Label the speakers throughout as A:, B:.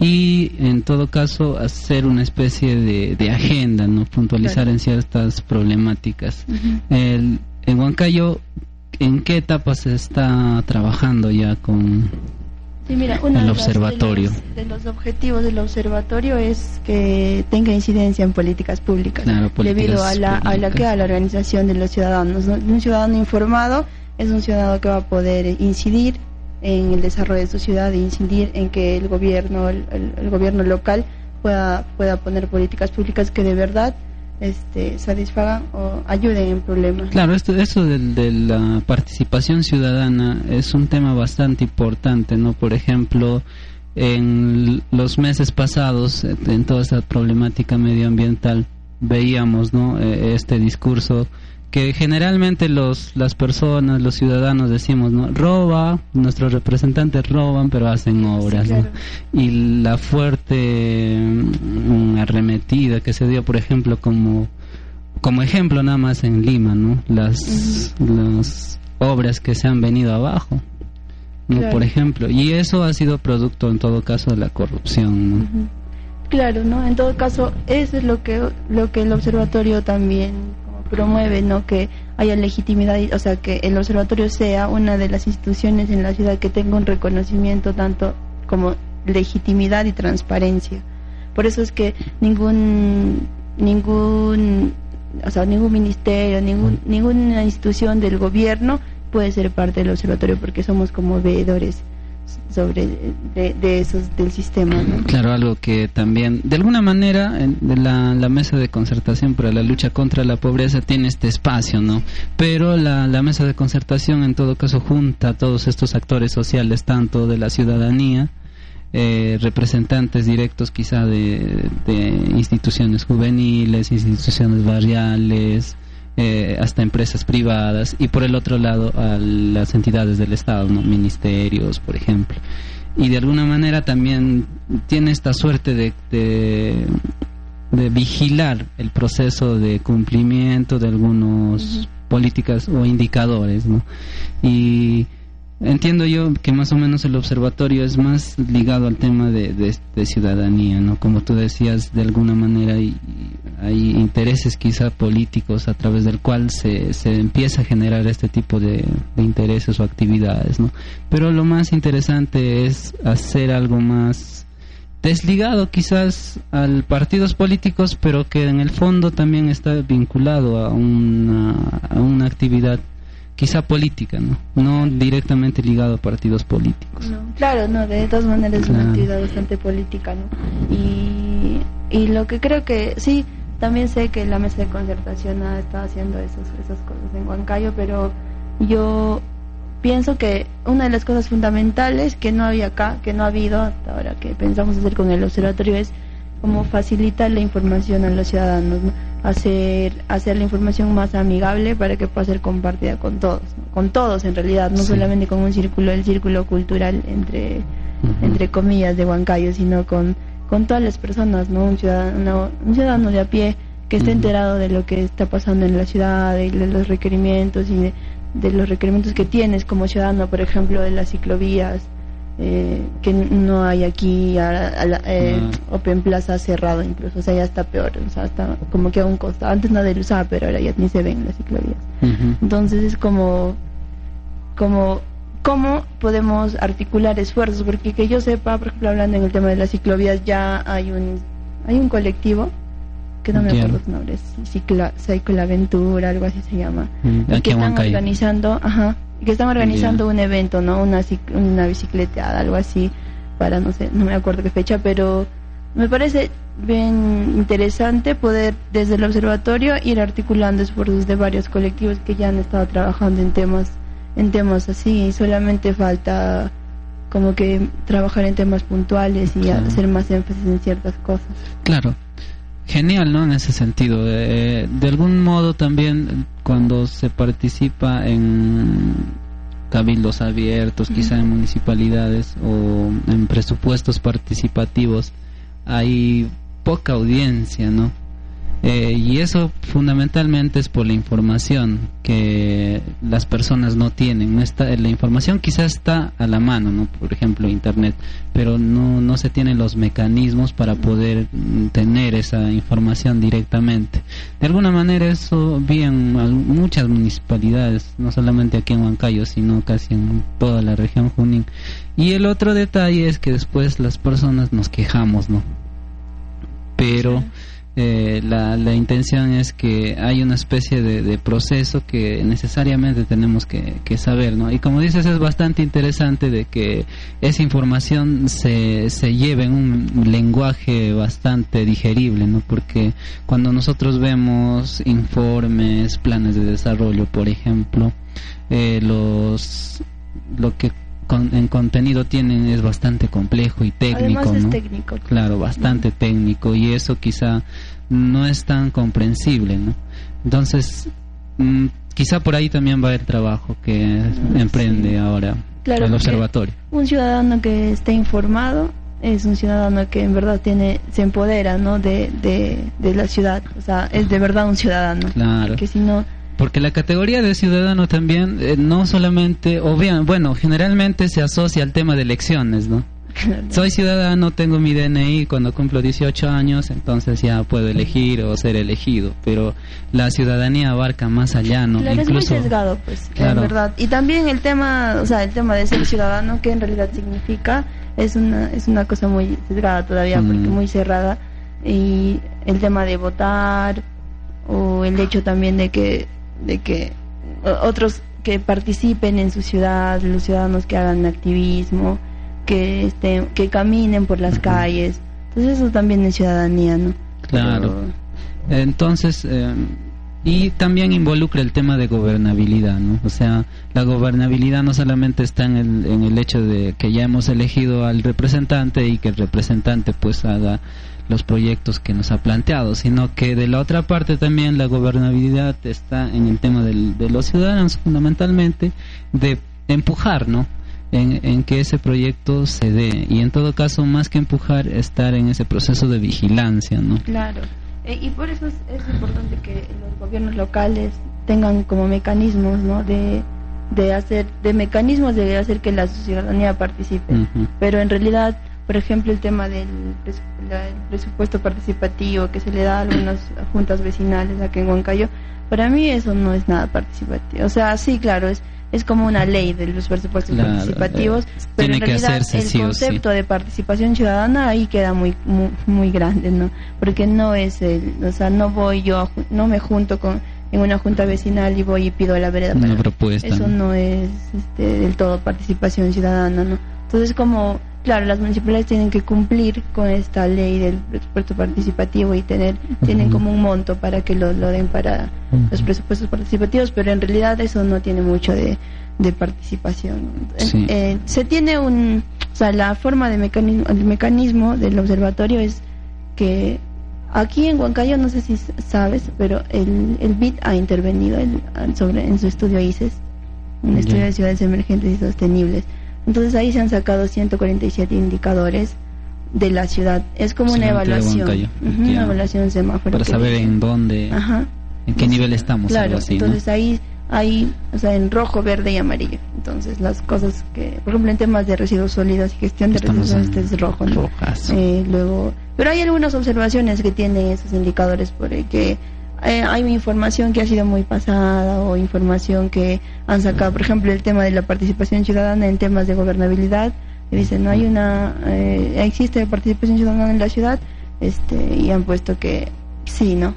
A: y en todo caso hacer una especie de, agenda, no puntualizar en ciertas problemáticas. el, en Huancayo, ¿en qué etapa se está trabajando ya con el observatorio?
B: De los, objetivos del observatorio es que tenga incidencia en políticas públicas, debido a la, a la que a la organización de los ciudadanos. Un ciudadano informado es un ciudadano que va a poder incidir en el desarrollo de su ciudad e incidir en que el gobierno, el, gobierno local pueda, pueda poner políticas públicas que de verdad este, satisfagan o ayuden en problemas.
A: Claro, esto, esto de, de, la participación ciudadana es un tema bastante importante, ¿no? Por ejemplo, en los meses pasados, en toda esta problemática medioambiental, veíamos, ¿no? E, este discurso que generalmente los las personas, los ciudadanos decimos, ¿no? Roba, nuestros representantes roban, pero hacen obras, Y la fuerte mm, arremetida que se dio, por ejemplo, como como ejemplo nada más en Lima, ¿no? Las las obras que se han venido abajo. ¿no? Por ejemplo, y eso ha sido producto en todo caso de la corrupción, ¿no?
B: Claro, ¿no? En todo caso, eso es lo que lo que el observatorio también promueve no que haya legitimidad o sea que el observatorio sea una de las instituciones en la ciudad que tenga un reconocimiento tanto como legitimidad y transparencia. Por eso es que ningún ningún o sea ningún ministerio ningún ninguna institución del gobierno puede ser parte del observatorio porque somos como veedores sobre de, esos del sistema.
A: Claro, algo que también, de alguna manera, la, la mesa de concertación para la lucha contra la pobreza tiene este espacio, ¿no? Pero la, la mesa de concertación, en todo caso, junta a todos estos actores sociales, tanto de la ciudadanía, eh, representantes directos quizá de, de, instituciones juveniles, instituciones barriales, eh, hasta empresas privadas y por el otro lado a las entidades del Estado, ¿no? ministerios, por ejemplo. Y de alguna manera también tiene esta suerte de, de, vigilar el proceso de cumplimiento de algunas políticas o indicadores. ¿no? Y Entiendo yo que más o menos el observatorio es más ligado al tema de, ciudadanía, ¿no? Como tú decías, de alguna manera hay, intereses quizá políticos a través del cual se, se empieza a generar este tipo de, intereses o actividades, ¿no? Pero lo más interesante es hacer algo más desligado quizás a partidos políticos, pero que en el fondo también está vinculado a una, a una actividad quizá política, ¿no? No directamente ligado a partidos políticos.
B: claro, no, de todas maneras es una actividad bastante política, ¿no? Y, y lo que creo que sí, también sé que la mesa de concertación ha estado haciendo esas, esas cosas en Huancayo, pero yo pienso que una de las cosas fundamentales que no había acá, que no ha habido hasta ahora que pensamos hacer con el observatorio es como facilitar la información a los ciudadanos, hacer, hacer la información más amigable para que pueda ser compartida con todos, con todos en realidad, no solamente con un círculo, el círculo cultural entre, entre comillas de Huancayo, sino con, con todas las personas, ¿no? Un ciudadano, un ciudadano de a pie que esté enterado de lo que está pasando en la ciudad, de, los requerimientos y de, de los requerimientos que tienes como ciudadano, por ejemplo, de las ciclovías, eh, que no hay aquí eh, Open Plaza cerrado incluso, o sea, ya está peor, o sea, está como que a un costado, antes nadie lo usaba, pero ahora ya ni se ven las ciclovías. Entonces es como, como, ¿cómo podemos articular esfuerzos? Porque que yo sepa, por ejemplo, hablando en el tema de las ciclovías, ya hay un, hay un colectivo que no me acuerdo su nombre, Ciclaventura, algo así se llama,
A: mm,
B: que están organizando, ajá, que están organizando un evento, ¿no? Una, una bicicleteada, algo así, para no sé, no me acuerdo qué fecha, pero me parece bien interesante poder desde el observatorio ir articulando esfuerzos de varios colectivos que ya han estado trabajando en temas en temas así y solamente falta como que trabajar en temas puntuales y hacer más énfasis en ciertas cosas.
A: Claro genial, ¿no? En ese sentido. de algún modo también cuando se participa en cabildos abiertos, quizá en municipalidades o en presupuestos participativos, hay poca audiencia, ¿no? Eh, y eso fundamentalmente es por la información que las personas no tienen. No está, la información quizás está a la mano, ¿no? por ejemplo, Internet, pero no, no se tienen los mecanismos para poder mm, tener esa información directamente. De alguna manera eso vi en muchas municipalidades, no solamente aquí en Huancayo, sino casi en toda la región Junín. Y el otro detalle es que después las personas nos quejamos, ¿no? Pero... Eh, la, la, intención es que hay una especie de, proceso que necesariamente tenemos que, saber, ¿no? Y como dices, es bastante interesante de que esa información se, se lleve en un lenguaje bastante digerible, ¿no? Porque cuando nosotros vemos informes, planes de desarrollo, por ejemplo, eh, los lo que en contenido tienen es bastante complejo y técnico,
B: ¿no? técnico.
A: Claro, bastante técnico y eso quizá no es tan comprensible, ¿no? Entonces, mm, quizá por ahí también va el trabajo que emprende ahora el observatorio.
B: Un ciudadano que esté informado es un ciudadano que en verdad tiene se empodera, ¿no? De, de, la ciudad, o sea, es de verdad un ciudadano.
A: Claro.
B: Que si no
A: porque la categoría de ciudadano también eh, no solamente, o bien, bueno, generalmente se asocia al tema de elecciones, ¿no? Soy ciudadano, tengo mi DNI, cuando cumplo 18 años, entonces ya puedo elegir o ser elegido, pero la ciudadanía abarca más allá, ¿no?
B: Claro, Incluso, es muy sesgado, pues, claro. verdad. Y también el tema, o sea, el tema de ser ciudadano, que en realidad significa, es una, es una cosa muy sesgada todavía, porque muy cerrada, y el tema de votar, o el hecho también de que de que otros que participen en su ciudad, los ciudadanos que hagan activismo, que estén, que caminen por las calles. Entonces eso también es ciudadanía, ¿no?
A: Claro. Entonces, eh, y también involucra el tema de gobernabilidad, ¿no? O sea, la gobernabilidad no solamente está en el, en el hecho de que ya hemos elegido al representante y que el representante pues haga los proyectos que nos ha planteado, sino que de la otra parte también la gobernabilidad está en el tema de los ciudadanos fundamentalmente de empujar, ¿no? En, que ese proyecto se dé y en todo caso más que empujar estar en ese proceso de vigilancia, ¿no?
B: Claro. Eh, y por eso es, importante que los gobiernos locales tengan como mecanismos, ¿no? De, de hacer de mecanismos de hacer que la ciudadanía participe, pero en realidad por ejemplo, el tema del presupuesto participativo que se le da a algunas juntas vecinales aquí en Huancayo, para mí eso no es nada participativo. O sea, sí, claro, es es como una ley de los presupuestos participativos, eh, pero en realidad el concepto de participación ciudadana ahí queda muy, muy, grande, ¿no? Porque no es el, o sea, no voy yo, no me junto con en una junta vecinal y voy y pido la vereda.
A: Una propuesta.
B: Eso no es este, del todo participación ciudadana, ¿no? Entonces como Claro, las municipalidades tienen que cumplir con esta ley del presupuesto participativo y tener tienen como un monto para que lo, lo den para los presupuestos participativos, pero en realidad eso no tiene mucho de, participación. Eh, se tiene un, o sea, la forma de mecanismo, el mecanismo del observatorio es que aquí en Huancayo, no sé si sabes, pero el, el BID ha intervenido sobre, en su estudio ICES, un estudio de ciudades emergentes y sostenibles entonces ahí se han sacado 147 indicadores de la ciudad. Es como una evaluación. una evaluación semáforo.
A: Para saber en dónde, en qué nivel estamos.
B: Claro, entonces ahí hay, o sea, en rojo, verde y amarillo. Entonces las cosas que, por ejemplo, en temas de residuos sólidos y gestión de residuos sólidos, este es rojo. Eh, luego, pero hay algunas observaciones que tienen esos indicadores por que eh, hay información que ha sido muy pasada o información que han sacado, por ejemplo, el tema de la participación ciudadana en temas de gobernabilidad. Y dicen, no hay una, eh, existe participación ciudadana en la ciudad, este, y han puesto que sí, ¿no?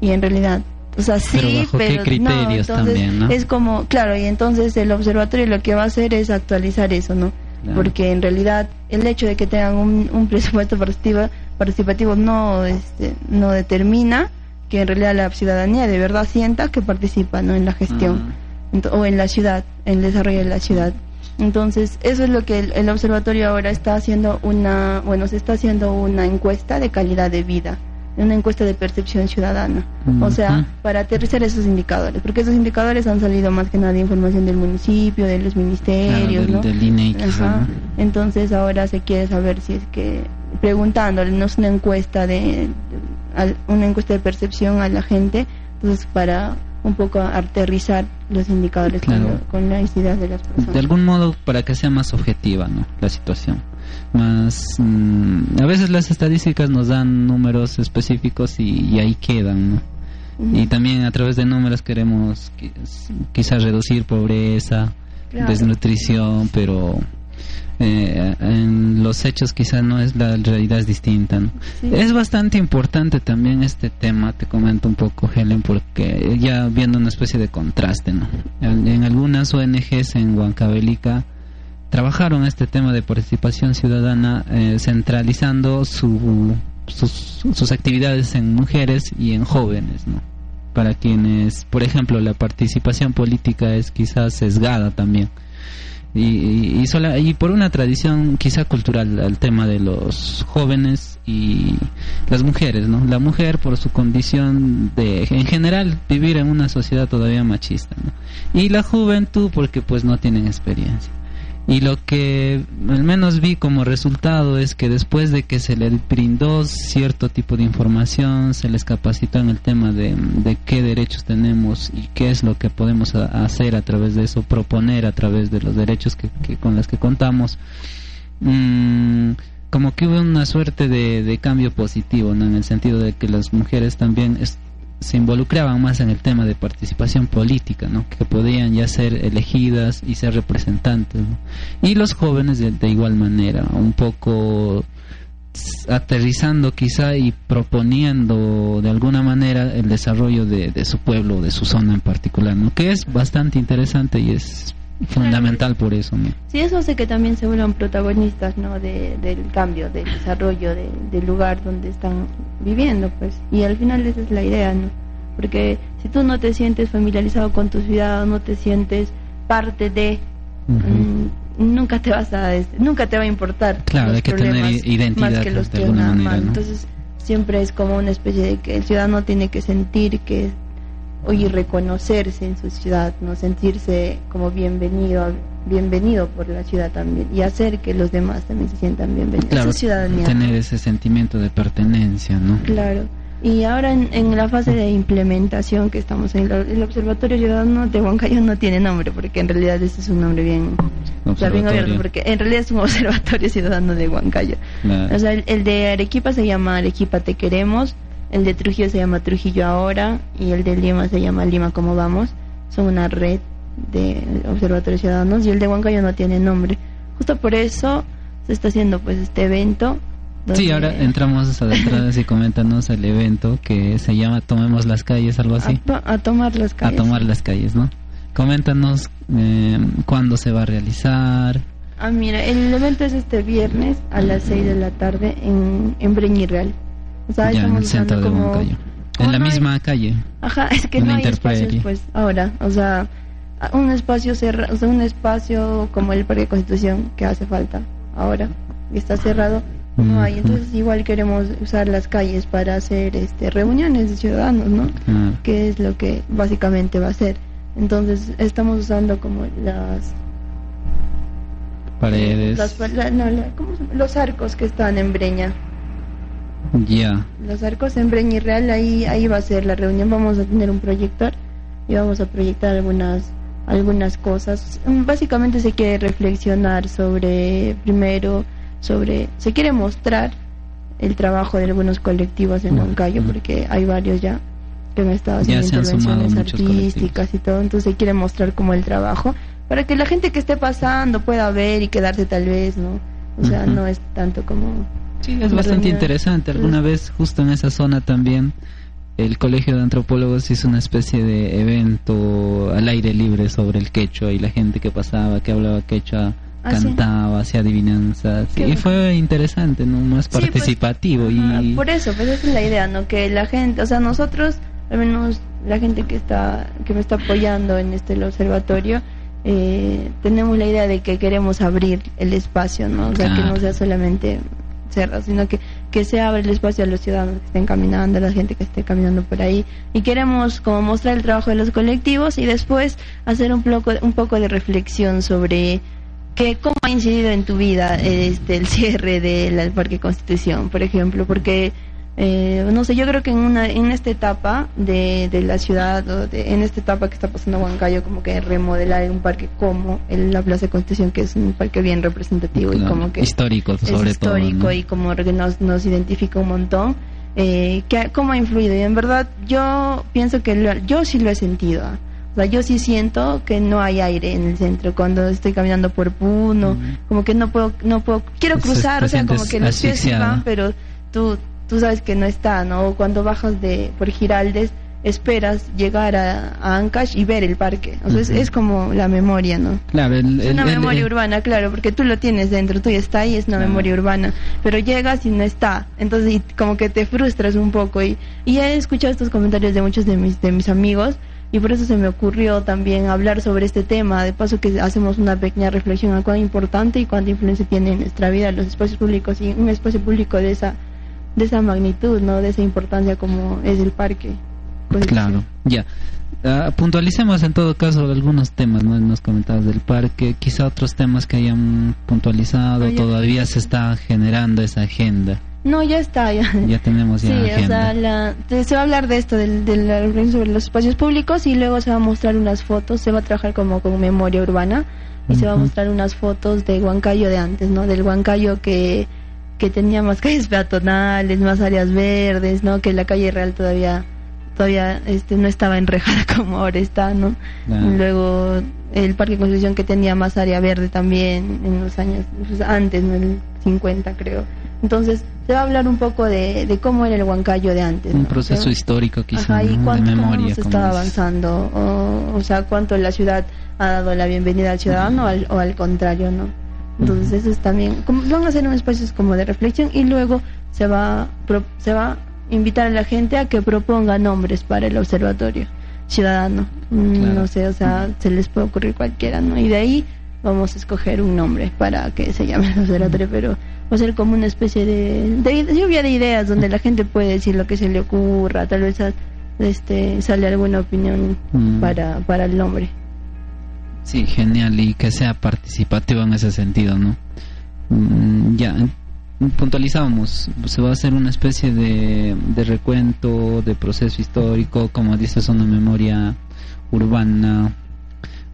B: Y en realidad, o sea, sí, pero,
A: criterios también, ¿no?
B: Es como, claro, y entonces el observatorio lo que va a hacer es actualizar eso, ¿no? Porque en realidad el hecho de que tengan un, un presupuesto participativo, participativo no, este, no determina que en realidad la ciudadanía de verdad sienta que participa ¿no? en la gestión ah. o en la ciudad, en el desarrollo de la ciudad. Entonces, eso es lo que el, observatorio ahora está haciendo una, bueno, se está haciendo una encuesta de calidad de vida, una encuesta de percepción ciudadana, o sea, para aterrizar esos indicadores, porque esos indicadores han salido más que nada de información del municipio, de los ministerios, ¿no? Entonces, ahora se quiere saber si es que preguntándole, no es una encuesta de una encuesta de percepción a la gente, entonces para un poco aterrizar los indicadores con, las ideas de las personas.
A: De algún modo para que sea más objetiva ¿no? la situación. Más, mm, a veces las estadísticas nos dan números específicos y, ahí quedan. Y también a través de números queremos quizás reducir pobreza, desnutrición, pero eh, en los hechos quizás no es la realidad es distinta. Es bastante importante también este tema, te comento un poco Helen, porque ya viendo una especie de contraste, ¿no? En, algunas ONGs en Huancavelica trabajaron este tema de participación ciudadana eh, centralizando su, sus, sus actividades en mujeres y en jóvenes, ¿no? Para quienes, por ejemplo, la participación política es quizás sesgada también y, y, sola, y por una tradición quizá cultural al tema de los jóvenes y las mujeres, ¿no? La mujer por su condición de, en general, vivir en una sociedad todavía machista. Y la juventud porque pues no tienen experiencia. Y lo que al menos vi como resultado es que después de que se les brindó cierto tipo de información, se les capacitó en el tema de, qué derechos tenemos y qué es lo que podemos hacer a través de eso, proponer a través de los derechos que, con los que contamos, mm, como que hubo una suerte de, de cambio positivo, ¿no? en el sentido de que las mujeres también se involucraban más en el tema de participación política, ¿no? que podían ya ser elegidas y ser representantes. Y los jóvenes de, igual manera, un poco aterrizando quizá y proponiendo de alguna manera el desarrollo de, de su pueblo, de su zona en particular, ¿no? que es bastante interesante y es fundamental por eso. ¿no?
B: Sí, eso hace que también se vuelvan protagonistas ¿no? De, del cambio, del desarrollo del lugar donde están viviendo. pues Y al final esa es la idea, ¿no? Porque si tú no te sientes familiarizado con tu ciudad, no te sientes parte de... Mm, nunca te vas a nunca te va a importar
A: claro hay que tener identidad más que los de manera,
B: entonces siempre es como una especie de que el ciudadano tiene que sentir que oye, reconocerse en su ciudad, no sentirse como bienvenido, bienvenido por la ciudad también y hacer que los demás también se sientan bienvenidos.
A: Claro, tener ese sentimiento de pertenencia, ¿no?
B: Claro. Y ahora en, la fase de implementación que estamos en el, Observatorio Ciudadano de Huancayo no tiene nombre, porque en realidad este es un nombre bien, bien abierto, porque en realidad es un Observatorio Ciudadano de Huancayo. O sea, el, el, de Arequipa se llama Arequipa Te Queremos, el de Trujillo se llama Trujillo Ahora y el de Lima se llama Lima Como Vamos. Son una red de observatorios ciudadanos y el de Huancayo no tiene nombre. Justo por eso se está haciendo pues este evento.
A: Sí, ahora entramos atrás y coméntanos el evento que se llama Tomemos las calles, algo así.
B: A, tomar las calles.
A: A tomar las calles, ¿no? Coméntanos eh, cuándo se va a realizar.
B: Ah, mira, el evento es este viernes a las 6 de la tarde en, en Breñirreal.
A: O sea, ya, en el centro de como... En la misma calle.
B: Ajá, es que no hay espacios, pues, ahora. O sea, un espacio cerrado, o sea, un espacio como el Parque Constitución que hace falta ahora y está cerrado, no hay. Entonces, igual queremos usar las calles para hacer este reuniones de ciudadanos, ¿no? Que es lo que básicamente va a ser. Entonces, estamos usando como las
A: paredes.
B: no, los arcos que están en Breña.
A: Ya.
B: Los arcos en Breñirreal, ahí, ahí va a ser la reunión. Vamos a tener un proyector y vamos a proyectar algunas algunas cosas. Básicamente se quiere reflexionar sobre, primero, sobre, se quiere mostrar el trabajo de algunos colectivos en Moncayo, porque hay varios ya que han estado haciendo intervenciones artísticas y todo, entonces se quiere mostrar como el trabajo, para que la gente que esté pasando pueda ver y quedarse tal vez, ¿no? O sea, no es tanto como
A: Sí, es bastante interesante. Alguna vez justo en esa zona también el Colegio de Antropólogos hizo una especie de evento al aire libre sobre el quechua y la gente que pasaba, que hablaba quechua, ah, cantaba, hacía adivinanzas. y fue interesante, ¿no? Más pues, participativo. y
B: Por eso, pues esa es la idea, ¿no? Que la gente, o sea, nosotros, al menos la gente que está que me está apoyando en este observatorio, eh, tenemos la idea de que queremos abrir el espacio, ¿no? O sea, que no sea solamente sino que, que se abre el espacio a los ciudadanos que estén caminando, a la gente que esté caminando por ahí. Y queremos como mostrar el trabajo de los colectivos y después hacer un poco, un poco de reflexión sobre que cómo ha incidido en tu vida este el cierre del Parque Constitución, por ejemplo, porque eh, no sé, yo creo que en una en esta etapa de, de la ciudad, o en esta etapa que está pasando Huancayo, como que remodelar un parque como el, la Plaza de Constitución, que es un parque bien representativo y como que
A: histórico, sobre
B: histórico y como que nos, nos identifica un montón. Eh, que, ¿Cómo ha influido? Y en verdad, yo pienso que yo sí lo he sentido. O sea, yo sí siento que no hay aire en el centro cuando estoy caminando por Puno, como que no puedo, no puedo, quiero cruzar, o sea, como que los pies se van, pero tú tú sabes que no está, ¿no? cuando bajas de por Giraldes, esperas llegar a, Ancash y ver el parque. O sea, es, como la memoria, ¿no?
A: Claro,
B: es una memoria urbana, claro, porque tú lo tienes dentro, tú ya está ahí, es una memoria urbana. Pero llegas y no está. Entonces, como que te frustras un poco. Y, y he escuchado estos comentarios de muchos de mis, de mis amigos. Y por eso se me ocurrió también hablar sobre este tema, de paso que hacemos una pequeña reflexión a cuán importante y cuánta influencia tiene en nuestra vida los espacios públicos y un espacio público de esa de esa magnitud, ¿no? De esa importancia como es el parque.
A: Pues, claro, ya. Ah, puntualicemos en todo caso algunos temas, ¿no? Nos comentabas del parque, quizá otros temas que hayan puntualizado, todavía se está generando esa agenda.
B: No, ya está, ya.
A: Ya tenemos ya
B: sí, o sea, la, se va a hablar de esto, del, del, sobre los espacios públicos y luego se va a mostrar unas fotos, se va a trabajar como con memoria urbana y se va a mostrar unas fotos de Huancayo de antes, ¿no? Del Huancayo que que tenía más calles peatonales, más áreas verdes, ¿no? Que la calle real todavía todavía este no estaba enrejada como ahora está, ¿no? Luego el Parque de Constitución que tenía más área verde también en los años pues, antes, ¿no? El 50 creo. Entonces, se va a hablar un poco de, de cómo era el Huancayo de antes.
A: Un proceso histórico quizá,
B: y cuánto, de memoria. estaba avanzando, o, o, sea, cuánto la ciudad ha dado la bienvenida al ciudadano o al contrario, ¿no? Entonces eso es también, como, van a ser un espacios como de reflexión y luego se va, se va a invitar a la gente a que proponga nombres para el observatorio ciudadano. Mm, no sé, o sea, se les puede ocurrir cualquiera, ¿no? Y de ahí vamos a escoger un nombre para que se llame el observatorio, pero va a ser como una especie de, de lluvia de ideas donde la gente puede decir lo que se le ocurra, tal vez este sale alguna opinión mm. para, para el nombre.
A: Sí, genial y que sea participativo en ese sentido, ¿no? Mm, ya, puntualizamos, se va a hacer una especie de, de recuento, de proceso histórico, como dices, una memoria urbana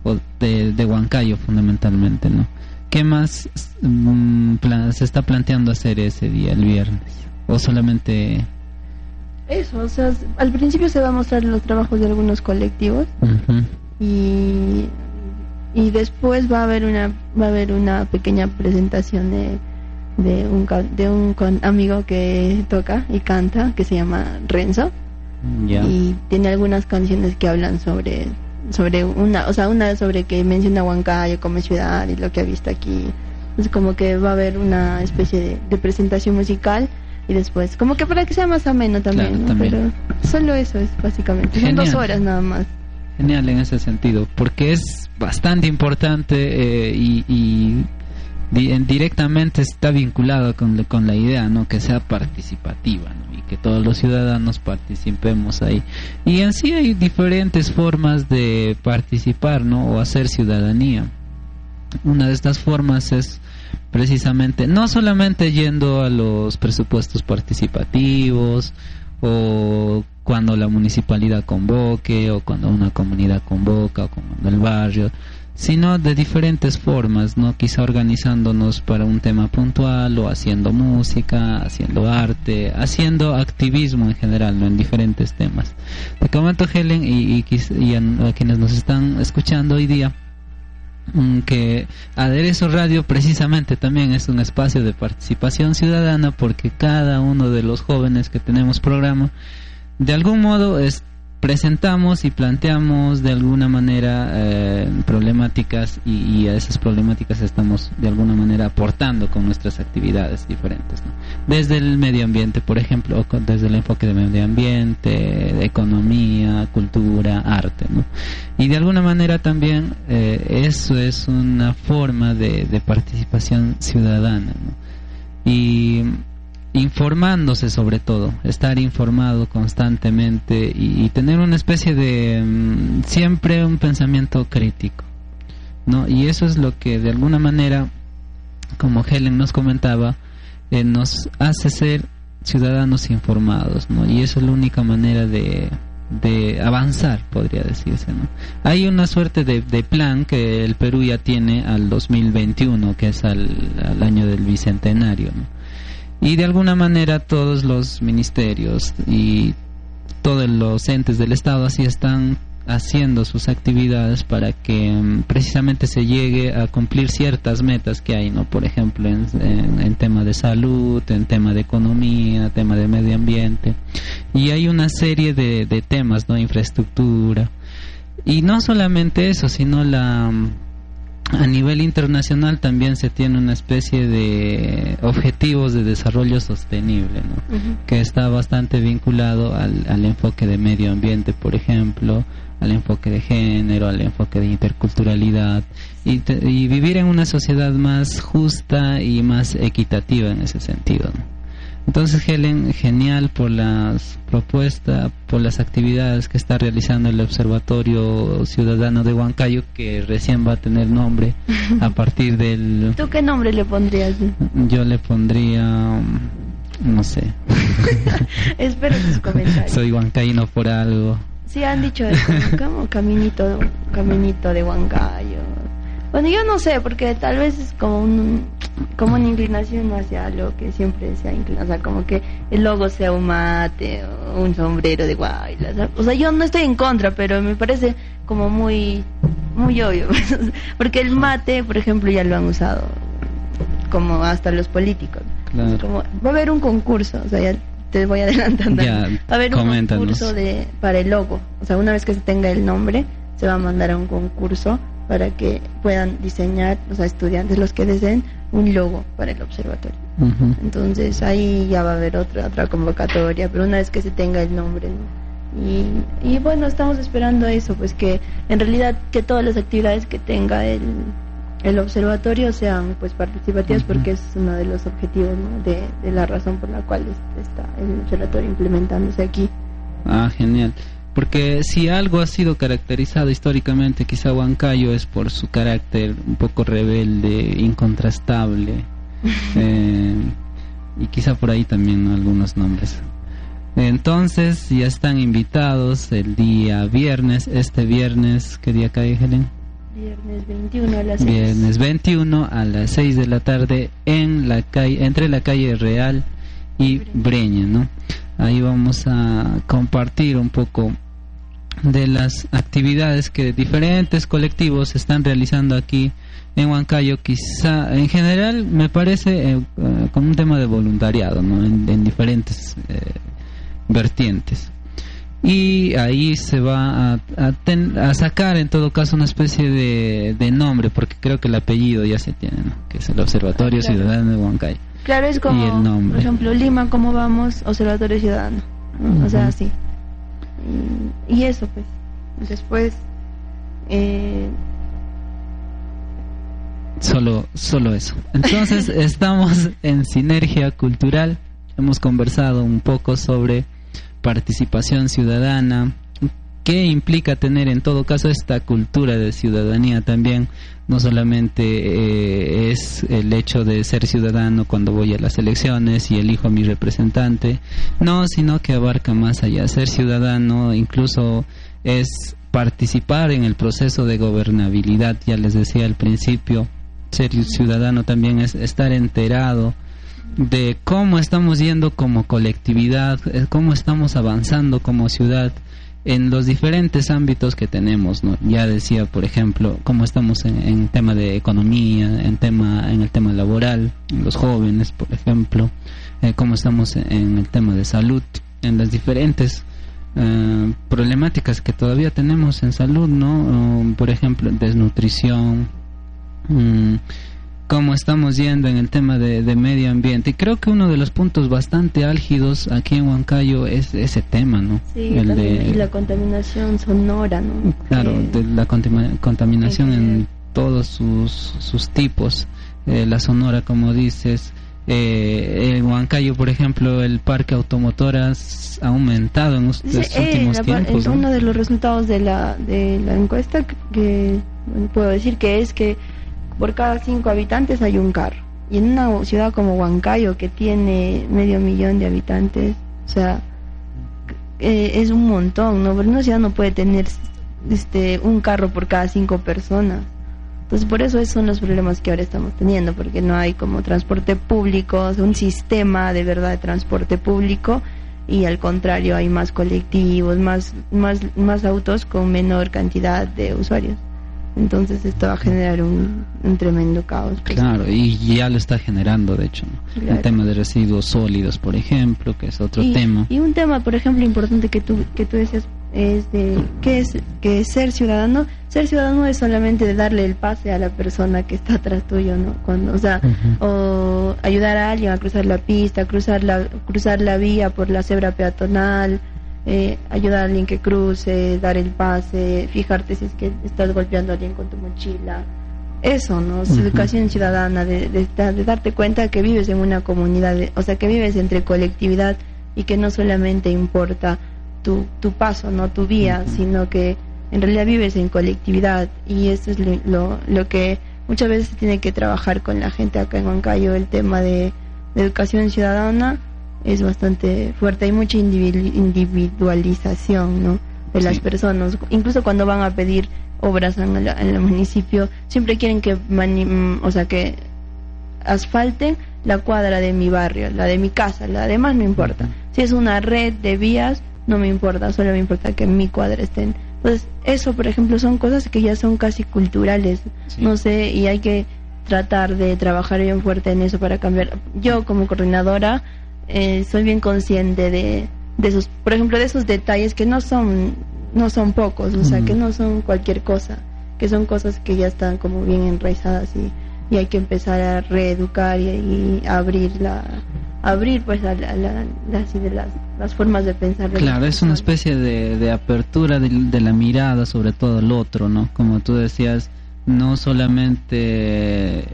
A: o de, de Huancayo fundamentalmente, ¿no? ¿Qué más mm, se está planteando hacer ese día, el viernes? ¿O solamente...?
B: Eso, o sea, al principio se va a mostrar los trabajos de algunos colectivos y y después va a haber una va a haber una pequeña presentación de de un de un amigo que toca y canta que se llama Renzo. Y tiene algunas canciones que hablan sobre sobre una o sea una sobre que menciona Huancayo como ciudad y lo que ha visto aquí. Es como que va a haber una especie de, presentación musical y después como que para que sea más ameno también, pero solo eso es básicamente. Son dos horas nada más
A: genial en ese sentido, porque es bastante importante eh, y, y directamente está vinculado con, con, la idea, ¿no? Que sea participativa, Y que todos los ciudadanos participemos ahí. Y en sí hay diferentes formas de participar, ¿no? O hacer ciudadanía. Una de estas formas es precisamente no solamente yendo a los presupuestos participativos o cuando la municipalidad convoque o cuando una comunidad convoca o cuando el barrio, sino de diferentes formas, ¿no? Quizá organizándonos para un tema puntual o haciendo música, haciendo arte, haciendo activismo en general, ¿no? En diferentes temas. Te comento, Helen, y, y, a, quienes nos están escuchando hoy día, mm, que Aderezo Radio precisamente también es un espacio de participación ciudadana porque cada uno de los jóvenes que tenemos programa de algún modo es, presentamos y planteamos de alguna manera eh, problemáticas y, a esas problemáticas estamos de alguna manera aportando con nuestras actividades diferentes. Desde el medio ambiente, por ejemplo, desde el enfoque de medio ambiente, economía, cultura, arte. Y de alguna manera también eh, eso es una forma de, de participación ciudadana. Y informándose sobre todo, estar informado constantemente y, tener una especie de mm, siempre un pensamiento crítico, ¿no? Y eso es lo que de alguna manera, como Helen nos comentaba, eh, nos hace ser ciudadanos informados, ¿no? Y eso es la única manera de, de avanzar, podría decirse, ¿no? Hay una suerte de, de, plan que el Perú ya tiene al 2021, que es al, al año del bicentenario. Y de alguna manera todos los ministerios y todos los entes del Estado así están haciendo sus actividades para que mm, precisamente se llegue a cumplir ciertas metas que hay, ¿no? Por ejemplo, en, en, tema de salud, en tema de economía, tema de medio ambiente. Y hay una serie de, de temas, ¿no? Infraestructura. Y no solamente eso, sino la mm, a nivel internacional también se tiene una especie de objetivos de desarrollo sostenible, ¿no? que está bastante vinculado al, al, enfoque de medio ambiente, por ejemplo, al enfoque de género, al enfoque de interculturalidad y, te, y vivir en una sociedad más justa y más equitativa en ese sentido. ¿no? Entonces, Helen, genial por las propuestas, por las actividades que está realizando el Observatorio Ciudadano de Huancayo, que recién va a tener nombre a partir del...
B: ¿Tú qué nombre le pondrías?
A: Yo le pondría... no sé.
B: Espero tus comentarios.
A: Soy huancaíno por algo.
B: Sí, han dicho eso, como caminito, caminito de Huancayo. Bueno, yo no sé, porque tal vez es como un como una inclinación hacia lo que siempre se ha inclinado, o sea, como que el logo sea un mate o un sombrero de guaylas, o sea, yo no estoy en contra, pero me parece como muy muy obvio, porque el mate, por ejemplo, ya lo han usado como hasta los políticos.
A: Claro.
B: Como, va a haber un concurso, o sea, ya te voy adelantando.
A: Ya,
B: va a haber un concurso de para el logo, o sea, una vez que se tenga el nombre, se va a mandar a un concurso para que puedan diseñar, o sea, estudiantes los que deseen un logo para el observatorio.
A: Uh -huh.
B: Entonces ahí ya va a haber otra otra convocatoria, pero una vez que se tenga el nombre, ¿no? y, y, bueno, estamos esperando eso, pues que en realidad que todas las actividades que tenga el, el observatorio sean pues participativas uh -huh. porque es uno de los objetivos ¿no? de, de, la razón por la cual está el observatorio implementándose aquí.
A: Ah, genial porque si algo ha sido caracterizado históricamente quizá Huancayo es por su carácter un poco rebelde, incontrastable eh, y quizá por ahí también ¿no? algunos nombres. Entonces ya están invitados el día viernes, este viernes, ¿qué día cae Helen?
B: Viernes 21 a las 6.
A: Viernes 21 a las 6 de la tarde en la calle, entre la calle Real y Breña, ¿no? Ahí vamos a compartir un poco de las actividades que diferentes colectivos están realizando aquí en Huancayo, quizá en general me parece eh, con un tema de voluntariado, ¿no? en, en diferentes eh, vertientes. Y ahí se va a, a, ten, a, sacar en todo caso una especie de, de, nombre, porque creo que el apellido ya se tiene, ¿no? que es el Observatorio. Ciudadano de Huancayo.
B: Claro, es como,
A: y el nombre.
B: por ejemplo, Lima, ¿cómo vamos? Observatorio Ciudadano. ¿no? Uh -huh. O sea, sí. Y, y, eso, pues. Después. Eh...
A: Solo, solo eso. Entonces, estamos en Sinergia Cultural. Hemos conversado un poco sobre participación ciudadana, qué implica tener en todo caso esta cultura de ciudadanía también no solamente eh, es el hecho de ser ciudadano cuando voy a las elecciones y elijo a mi representante no sino que abarca más allá. Ser ciudadano incluso es participar en el proceso de gobernabilidad. Ya les decía al principio ser ciudadano también es estar enterado de cómo estamos yendo como colectividad, cómo estamos avanzando como ciudad en los diferentes ámbitos que tenemos, ¿no? Ya decía, por ejemplo, cómo estamos en, en, tema de economía, en tema en el tema laboral, en los jóvenes, por ejemplo, eh, cómo estamos en, el tema de salud, en las diferentes uh, problemáticas que todavía tenemos en salud, ¿no? Uh, por ejemplo, desnutrición, um, cómo estamos yendo en el tema de, de, medio ambiente. Y creo que uno de los puntos bastante álgidos aquí en Huancayo es ese tema, ¿no?
B: Sí, el de, y la contaminación sonora, ¿no?
A: Claro, eh, de la contaminación en todos sus, sus tipos. Eh, la sonora, como dices. Eh, en Huancayo, por ejemplo, el parque automotor ha aumentado en los sí, últimos
B: la,
A: tiempos.
B: ¿no? Uno de los resultados de la, de la encuesta que, que puedo decir que es que por cada cinco habitantes hay un carro. y en una ciudad como Huancayo que tiene medio millón de habitantes, o sea, eh, es un montón, ¿no? Pero una ciudad no puede tener este un carro por cada cinco personas. Entonces por eso esos son los problemas que ahora estamos teniendo, porque no hay como transporte público, un sistema de verdad de transporte público y al contrario hay más colectivos, más, más, más autos con menor cantidad de usuarios. Entonces esto va a generar un, tremendo caos.
A: Pues. Claro, y ya lo está generando, de hecho. El tema de residuos sólidos, por ejemplo, que es otro tema.
B: Y un tema, por ejemplo, importante que tú, que tú decías es de qué es que ser ciudadano ser ciudadano es solamente de darle el pase a la persona que está atrás tuyo no cuando o sea o ayudar a alguien a cruzar la pista cruzar la cruzar la vía por la cebra peatonal eh, ayudar a alguien que cruce dar el pase fijarte si es que estás golpeando a alguien con tu mochila. Eso no es educación ciudadana de, de, darte cuenta que vives en una comunidad o sea que vives entre colectividad y que no solamente importa tu, tu paso, no tu vía, sino que en realidad vives en colectividad. Y eso es lo, lo, que muchas veces tiene que trabajar con la gente acá en Huancayo, el tema de, educación ciudadana es bastante fuerte, hay mucha individualización ¿no? de las personas, incluso cuando van a pedir obras en el, municipio, siempre quieren que, o sea, que asfalten la cuadra de mi barrio, la de mi casa, la demás no importa. Si es una red de vías, no me importa, solo me importa que mi cuadra estén. Pues eso, por ejemplo, son cosas que ya son casi culturales, no sé, y hay que tratar de trabajar bien fuerte en eso para cambiar. Yo como coordinadora eh, soy bien consciente de, de esos, por ejemplo, de esos detalles que no son no son pocos, o sea, que no son cualquier cosa, que son cosas que ya están como bien enraizadas y, y hay que empezar a reeducar y, y abrir la, abrir pues a, la, de las, las, formas de pensar.
A: claro, es una especie de, de apertura de, la mirada sobre todo el otro, ¿no? Como tú decías, no solamente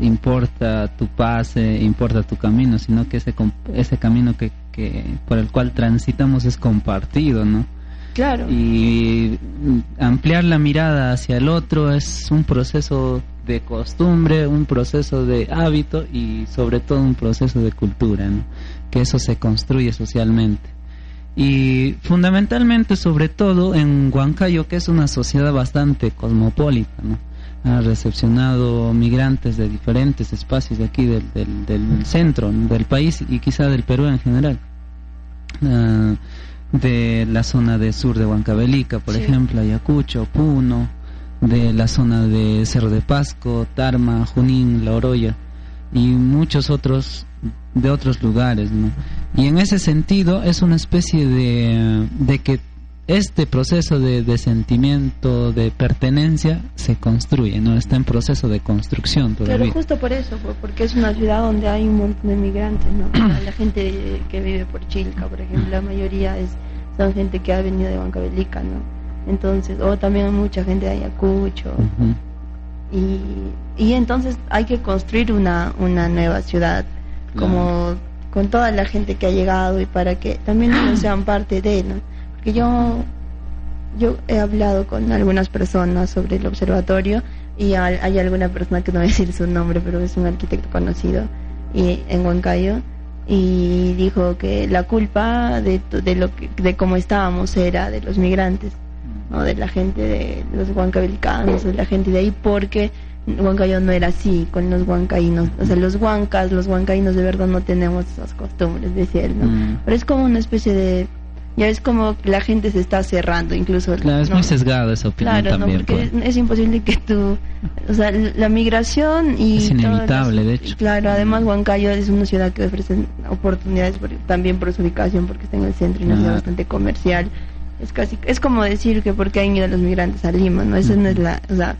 A: importa tu pase, importa tu camino, sino que ese, ese camino que, que por el cual transitamos es compartido, ¿no?
B: Claro.
A: Y ampliar la mirada hacia el otro es un proceso de costumbre, un proceso de hábito y sobre todo un proceso de cultura, que eso se construye socialmente. Y fundamentalmente, sobre todo en Huancayo, que es una sociedad bastante cosmopolita, ¿no? ha recepcionado migrantes de diferentes espacios de aquí del, del, centro del país y quizá del Perú en general. Ah, de la zona de sur de Huancavelica, por ejemplo, Ayacucho, Puno, de la zona de Cerro de Pasco, Tarma, Junín, La Oroya y muchos otros de otros lugares, ¿no? Y en ese sentido es una especie de, de que este proceso de, de, sentimiento de pertenencia se construye, no está en proceso de construcción todavía.
B: Pero justo por eso, porque es una ciudad donde hay un montón de migrantes, ¿no? la gente que vive por Chilca, por ejemplo, la mayoría es son gente que ha venido de Huancavelica, ¿no? entonces o también mucha gente de Ayacucho y, y entonces hay que construir una, una nueva ciudad como con toda la gente que ha llegado y para que también ellos sean parte de ¿no? porque yo yo he hablado con algunas personas sobre el observatorio y hay, alguna persona que no voy a decir su nombre pero es un arquitecto conocido y en Huancayo y dijo que la culpa de, de lo que, de cómo estábamos era de los migrantes ¿no? de la gente de los huancavelicanos, de la gente de ahí, porque Huancayo no era así con los huancaínos. O sea, los huancas, los huancaínos de verdad no tenemos esas costumbres, decía él, ¿no? Mm. Pero es como una especie de... Ya es como la gente se está cerrando, incluso.
A: Claro, es muy sesgado esa opinión claro, también.
B: No, porque pues. es, imposible que tú... O sea, la migración y...
A: Es inevitable, de hecho.
B: Claro, además Huancayo es una ciudad que ofrece oportunidades también por su ubicación, porque está en el centro y una ciudad bastante comercial es casi es como decir que porque han ido los migrantes a Lima no esa no es la o sea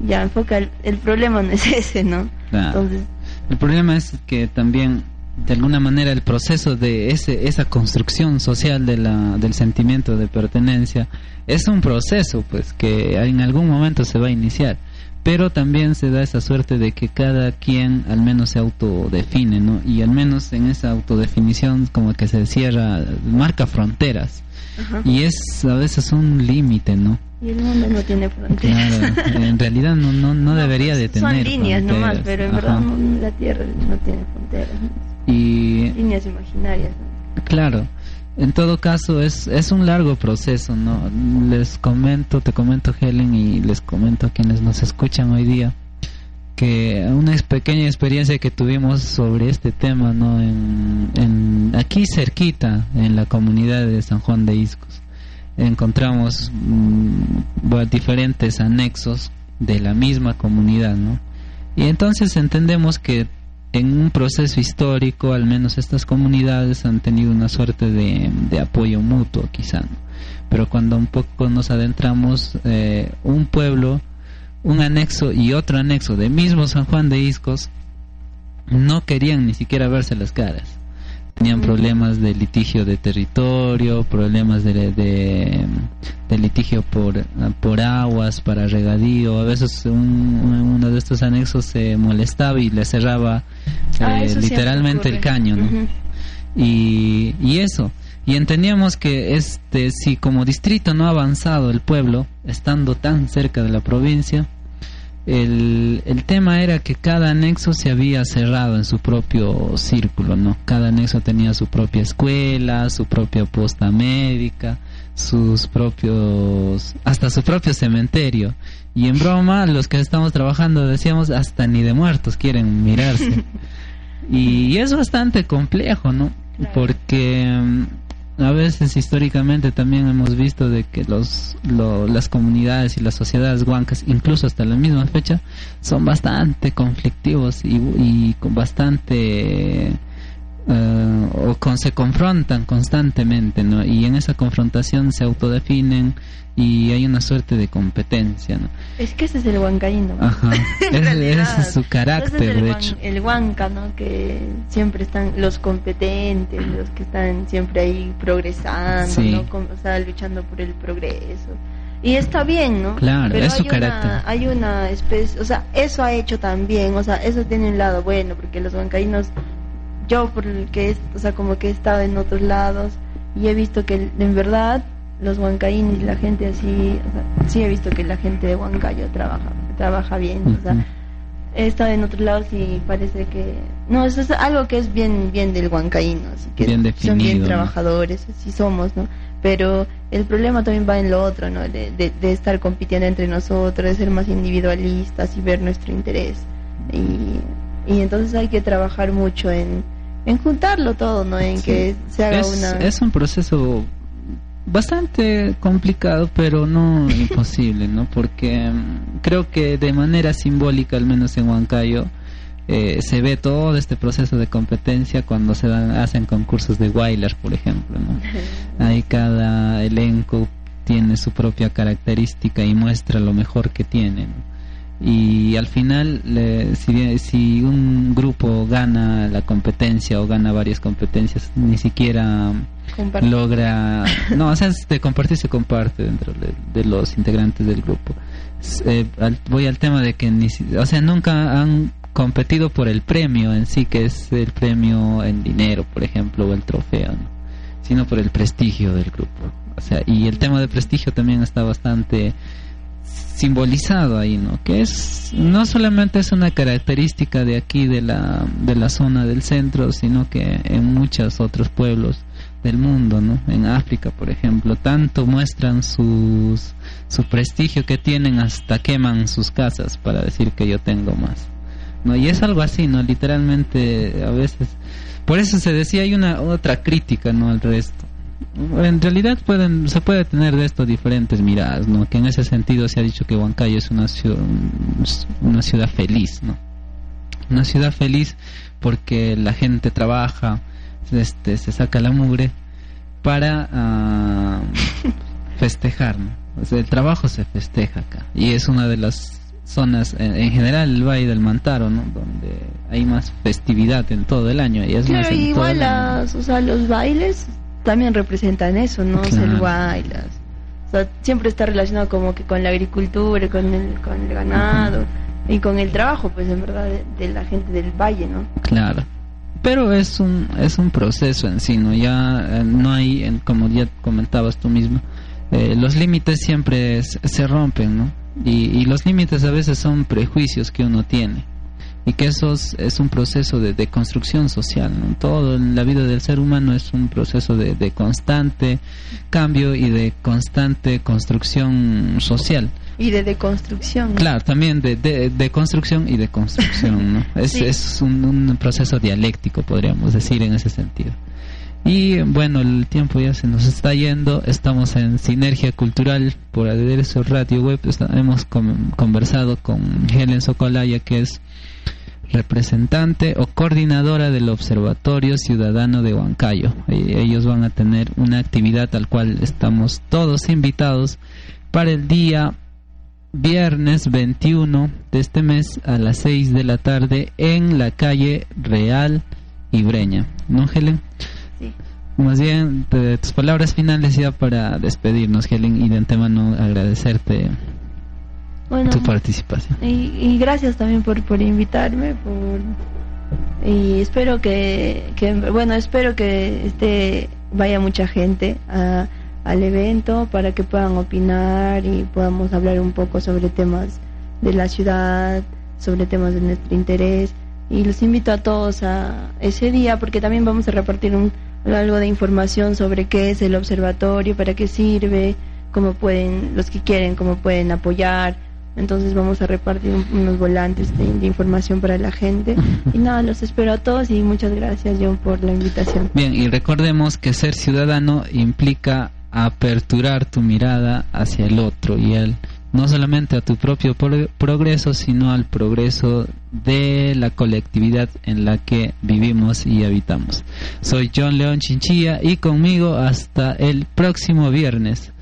B: ya enfoca el, problema no es ese no entonces
A: el problema es que también de alguna manera el proceso de ese esa construcción social de la del sentimiento de pertenencia es un proceso pues que en algún momento se va a iniciar pero también se da esa suerte de que cada quien al menos se autodefine, ¿no? Y al menos en esa autodefinición como que se cierra, marca fronteras. Y es a veces un límite, ¿no?
B: Y el mundo no tiene fronteras.
A: Claro, en realidad no, no, no, debería de tener
B: Son líneas nomás, pero en verdad la Tierra no tiene fronteras.
A: Y...
B: Líneas imaginarias.
A: Claro. En todo caso es, es un largo proceso, ¿no? Les comento, te comento Helen y les comento a quienes nos escuchan hoy día que una pequeña experiencia que tuvimos sobre este tema, ¿no? En, aquí cerquita, en la comunidad de San Juan de Iscos, encontramos mm, diferentes anexos de la misma comunidad, ¿no? Y entonces entendemos que en un proceso histórico, al menos estas comunidades han tenido una suerte de, apoyo mutuo, quizá. Pero cuando un poco nos adentramos, eh, un pueblo, un anexo y otro anexo de mismo San Juan de Iscos, no querían ni siquiera verse las caras tenían problemas de litigio de territorio, problemas de, de, litigio por, por aguas, para regadío. A veces uno de estos anexos se molestaba y le cerraba ah, eh, literalmente el caño. y, y eso. Y entendíamos que este si como distrito no ha avanzado el pueblo, estando tan cerca de la provincia, el, el, tema era que cada anexo se había cerrado en su propio círculo, ¿no? Cada anexo tenía su propia escuela, su propia posta médica, sus propios, hasta su propio cementerio. Y en broma, los que estamos trabajando decíamos, hasta ni de muertos quieren mirarse. y, es bastante complejo, ¿no? Porque a veces históricamente también hemos visto de que los las comunidades y las sociedades huancas incluso hasta la misma fecha son bastante conflictivos y, y con bastante eh, o con, se confrontan constantemente ¿no? y en esa confrontación se autodefinen y hay una suerte de competencia ¿no?
B: es que ese es el huancaíno
A: Ajá. ese, es su carácter el
B: de
A: hecho
B: el huanca ¿no? que siempre están los competentes los que están siempre ahí progresando ¿no? o sea, luchando por el progreso y está bien, ¿no?
A: Claro, es su carácter.
B: hay una especie, o sea, eso ha hecho también, o sea, eso tiene un lado bueno, porque los huancaínos yo por el que o sea como que he estado en otros lados y he visto que en verdad los huancaínos la gente así o sea, sí he visto que la gente de Huancayo trabaja trabaja bien o sea he estado en otros lados y parece que no eso es algo que es bien bien del huancaíno así que
A: bien
B: son bien trabajadores así somos no pero el problema también va en lo otro no de, de, de estar compitiendo entre nosotros de ser más individualistas y ver nuestro interés. Y, y entonces hay que trabajar mucho en en juntarlo todo, ¿no? En que se haga
A: es,
B: una...
A: Es un proceso bastante complicado, pero no imposible, ¿no? Porque mm, creo que de manera simbólica, al menos en Huancayo, eh, se ve todo este proceso de competencia cuando se dan, hacen concursos de Wailer, por ejemplo, ¿no? Ahí cada elenco tiene su propia característica y muestra lo mejor que tiene, ¿no? Y al final si, si un grupo gana la competencia o gana varias competencias ni siquiera logra no o sea de compartir se comparte dentro de, los integrantes del grupo. Eh, voy al tema de que ni, o sea nunca han competido por el premio en sí que es el premio en dinero por ejemplo o el trofeo sino por el prestigio del grupo. O sea y el tema de prestigio también está bastante simbolizado ahí, ¿no? Que es no solamente es una característica de aquí de la de la zona del centro, sino que en muchos otros pueblos del mundo, ¿no? En África, por ejemplo, tanto muestran sus su prestigio que tienen hasta queman sus casas para decir que yo tengo más. ¿No? Y es algo así, ¿no? Literalmente a veces por eso se decía hay una otra crítica, ¿no? al resto en realidad pueden se puede tener de esto diferentes miradas, ¿no? Que en ese sentido se ha dicho que Huancayo es una ciudad, una ciudad feliz, ¿no? Una ciudad feliz porque la gente trabaja, este, se saca la mugre para ah, festejar, ¿no? el trabajo se festeja acá y es una de las zonas, en, general el Valle del Mantaro, ¿no? Donde hay más festividad en todo el año. Y es
B: más igual o sea, los bailes también representan eso, ¿no? El bailas. siempre está relacionado como que con la agricultura, con el, con el ganado y con el trabajo, pues en verdad, de, la gente del valle, ¿no?
A: Claro. Pero es un, es un proceso en sí, ¿no? Ya eh, no hay, como ya comentabas tú mismo, eh, los límites siempre se rompen, ¿no? Y, y los límites a veces son prejuicios que uno tiene y que eso es, un proceso de, construcción social. ¿no? Todo en la vida del ser humano es un proceso de, constante cambio y de constante construcción social.
B: Y de deconstrucción.
A: Claro, también de, de, construcción y de construcción. ¿no? Es, es un, un, proceso dialéctico, podríamos decir, en ese sentido. Y bueno, el tiempo ya se nos está yendo. Estamos en Sinergia Cultural por Aderezo Radio Web. hemos conversado con Helen Socolaya, que es representante o coordinadora del Observatorio Ciudadano de Huancayo. E, ellos van a tener una actividad al cual estamos todos invitados para el día viernes 21 de este mes a las 6 de la tarde en la calle Real y Breña. ¿No, Helen? Sí. Más bien, tus palabras finales ya para despedirnos, Helen, y de antemano agradecerte bueno, tu participación.
B: Y, gracias también por, por invitarme, por y espero que, que bueno, espero que este vaya mucha gente al evento para que puedan opinar y podamos hablar un poco sobre temas de la ciudad, sobre temas de nuestro interés y los invito a todos a ese día porque también vamos a repartir un, algo de información sobre qué es el observatorio, para qué sirve, cómo pueden, los que quieren, cómo pueden apoyar entonces vamos a repartir unos volantes de, información para la gente. Y nada, los espero a todos y muchas gracias John por la invitación.
A: Bien, y recordemos que ser ciudadano implica aperturar tu mirada hacia el otro y el no solamente a tu propio progreso, sino al progreso de la colectividad en la que vivimos y habitamos. Soy John León Chinchilla y conmigo hasta el próximo viernes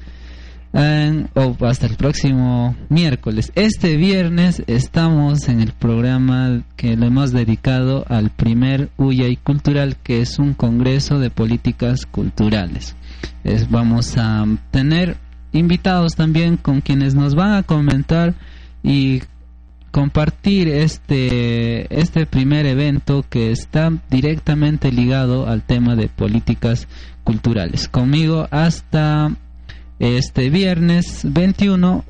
A: o hasta el próximo miércoles. Este viernes estamos en el programa que le hemos dedicado al primer UYAI Cultural, que es un congreso de políticas culturales. Es, vamos a tener invitados también con quienes nos van a comentar y compartir este este primer evento que está directamente ligado al tema de políticas culturales. Conmigo hasta este viernes 21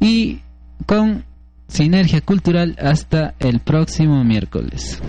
A: y con Sinergia Cultural hasta el próximo miércoles.